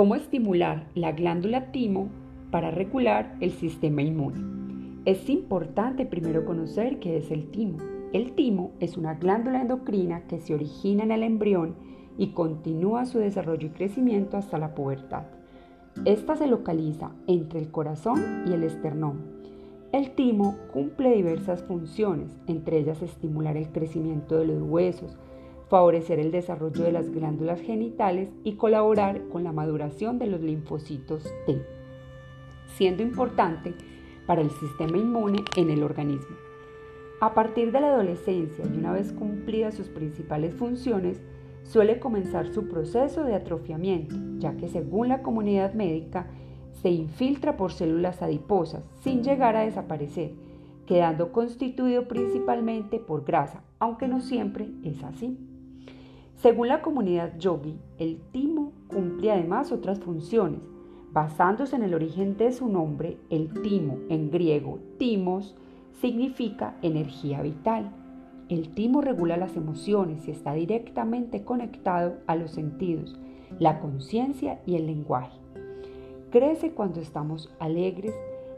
¿Cómo estimular la glándula timo para regular el sistema inmune? Es importante primero conocer qué es el timo. El timo es una glándula endocrina que se origina en el embrión y continúa su desarrollo y crecimiento hasta la pubertad. Esta se localiza entre el corazón y el esternón el timo cumple diversas funciones, entre ellas estimular el crecimiento de los huesos, favorecer el desarrollo de las glándulas genitales y colaborar con la maduración de los linfocitos T, siendo importante para el sistema inmune en el organismo. A partir de la adolescencia y una vez cumplidas sus principales funciones, suele comenzar su proceso de atrofiamiento, ya que según la comunidad médica, se infiltra por células adiposas sin llegar a desaparecer, quedando constituido principalmente por grasa, aunque no siempre es así. Según la comunidad yogi, el timo cumple además otras funciones. Basándose en el origen de su nombre, el timo en griego timos significa energía vital. El timo regula las emociones y está directamente conectado a los sentidos, la conciencia y el lenguaje. Crece cuando estamos alegres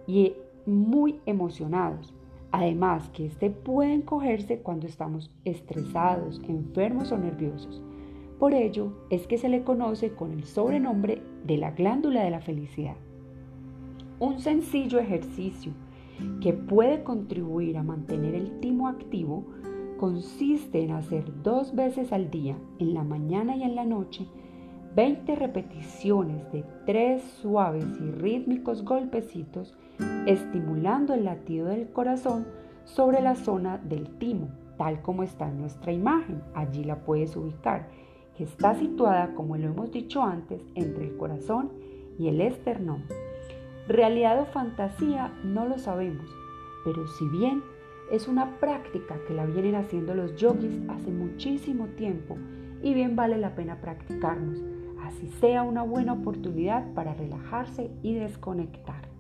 y muy emocionados. Además que este puede encogerse cuando estamos estresados, enfermos o nerviosos. Por ello es que se le conoce con el sobrenombre de la glándula de la felicidad. Un sencillo ejercicio que puede contribuir a mantener el timo activo consiste en hacer dos veces al día, en la mañana y en la noche, 20 repeticiones de tres suaves y rítmicos golpecitos, estimulando el latido del corazón sobre la zona del timo, tal como está en nuestra imagen. Allí la puedes ubicar, que está situada, como lo hemos dicho antes, entre el corazón y el esternón. Realidad o fantasía no lo sabemos, pero si bien es una práctica que la vienen haciendo los yogis hace muchísimo tiempo y bien vale la pena practicarnos, así sea una buena oportunidad para relajarse y desconectar.